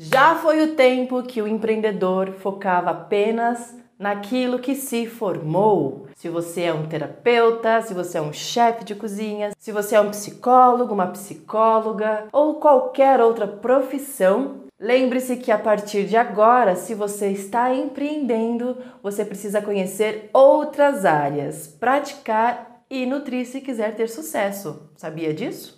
Já foi o tempo que o empreendedor focava apenas naquilo que se formou. Se você é um terapeuta, se você é um chefe de cozinha, se você é um psicólogo, uma psicóloga ou qualquer outra profissão, lembre-se que a partir de agora, se você está empreendendo, você precisa conhecer outras áreas, praticar e nutrir se quiser ter sucesso. Sabia disso?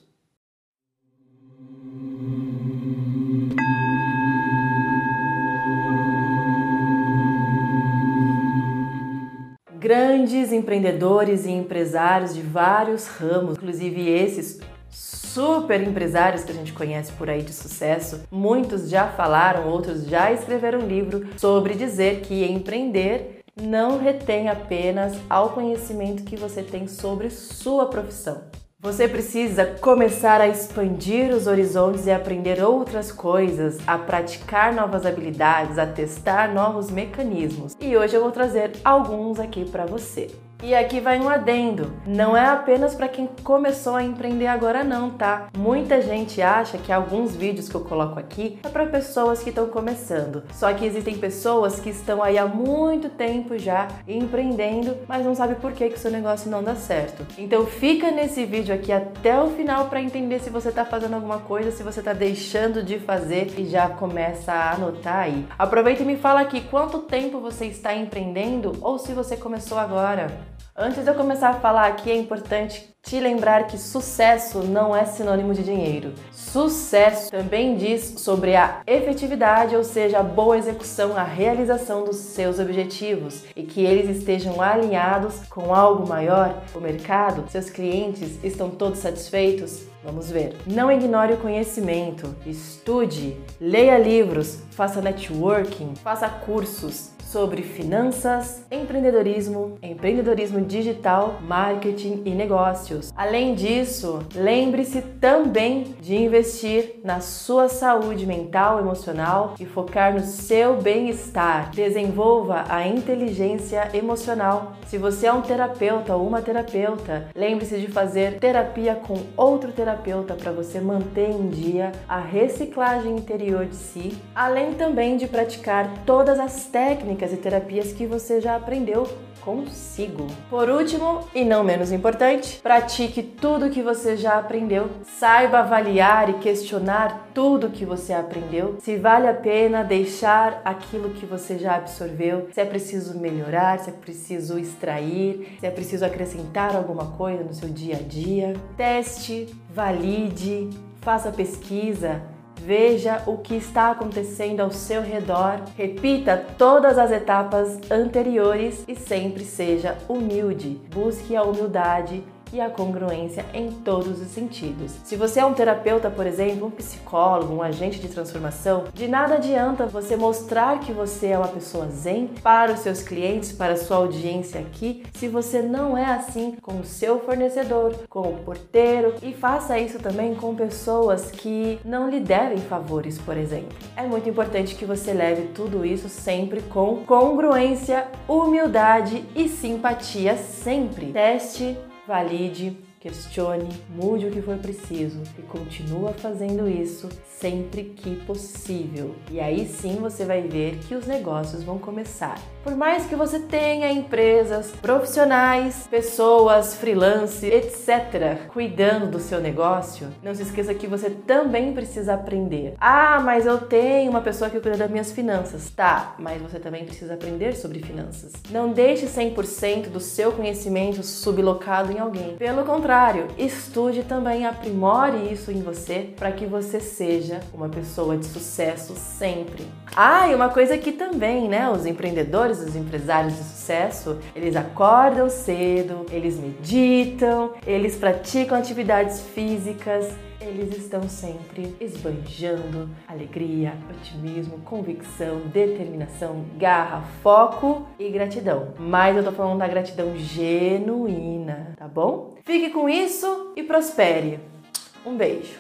Grandes empreendedores e empresários de vários ramos, inclusive esses super empresários que a gente conhece por aí de sucesso. Muitos já falaram, outros já escreveram livro sobre dizer que empreender não retém apenas ao conhecimento que você tem sobre sua profissão. Você precisa começar a expandir os horizontes e aprender outras coisas, a praticar novas habilidades, a testar novos mecanismos. E hoje eu vou trazer alguns aqui para você. E aqui vai um adendo. Não é apenas para quem começou a empreender agora não, tá? Muita gente acha que alguns vídeos que eu coloco aqui é para pessoas que estão começando. Só que existem pessoas que estão aí há muito tempo já empreendendo, mas não sabe por que que seu negócio não dá certo. Então fica nesse vídeo aqui até o final para entender se você está fazendo alguma coisa, se você está deixando de fazer e já começa a anotar aí. Aproveita e me fala aqui quanto tempo você está empreendendo ou se você começou agora. Antes de eu começar a falar aqui, é importante te lembrar que sucesso não é sinônimo de dinheiro. Sucesso também diz sobre a efetividade, ou seja, a boa execução, a realização dos seus objetivos e que eles estejam alinhados com algo maior. O mercado, seus clientes estão todos satisfeitos? Vamos ver. Não ignore o conhecimento, estude, leia livros, faça networking, faça cursos, sobre finanças, empreendedorismo, empreendedorismo digital, marketing e negócios. Além disso, lembre-se também de investir na sua saúde mental, emocional e focar no seu bem-estar. Desenvolva a inteligência emocional. Se você é um terapeuta ou uma terapeuta, lembre-se de fazer terapia com outro terapeuta para você manter em dia a reciclagem interior de si, além também de praticar todas as técnicas técnicas e terapias que você já aprendeu consigo. Por último, e não menos importante, pratique tudo que você já aprendeu. Saiba avaliar e questionar tudo que você aprendeu, se vale a pena deixar aquilo que você já absorveu, se é preciso melhorar, se é preciso extrair, se é preciso acrescentar alguma coisa no seu dia a dia. Teste, valide, faça pesquisa Veja o que está acontecendo ao seu redor, repita todas as etapas anteriores e sempre seja humilde. Busque a humildade e a congruência em todos os sentidos. Se você é um terapeuta, por exemplo, um psicólogo, um agente de transformação, de nada adianta você mostrar que você é uma pessoa zen para os seus clientes, para a sua audiência aqui, se você não é assim com o seu fornecedor, com o porteiro e faça isso também com pessoas que não lhe devem favores, por exemplo. É muito importante que você leve tudo isso sempre com congruência, humildade e simpatia sempre. Teste valide, questione, mude o que for preciso e continua fazendo isso sempre que possível. E aí sim você vai ver que os negócios vão começar. Por mais que você tenha empresas, profissionais, pessoas, freelance, etc., cuidando do seu negócio, não se esqueça que você também precisa aprender. Ah, mas eu tenho uma pessoa que cuida das minhas finanças. Tá, mas você também precisa aprender sobre finanças. Não deixe 100% do seu conhecimento sublocado em alguém. Pelo contrário, estude também, aprimore isso em você para que você seja uma pessoa de sucesso sempre. Ah, e uma coisa que também, né, os empreendedores, os empresários de sucesso, eles acordam cedo, eles meditam, eles praticam atividades físicas, eles estão sempre esbanjando alegria, otimismo, convicção, determinação, garra, foco e gratidão. Mas eu tô falando da gratidão genuína, tá bom? Fique com isso e prospere. Um beijo.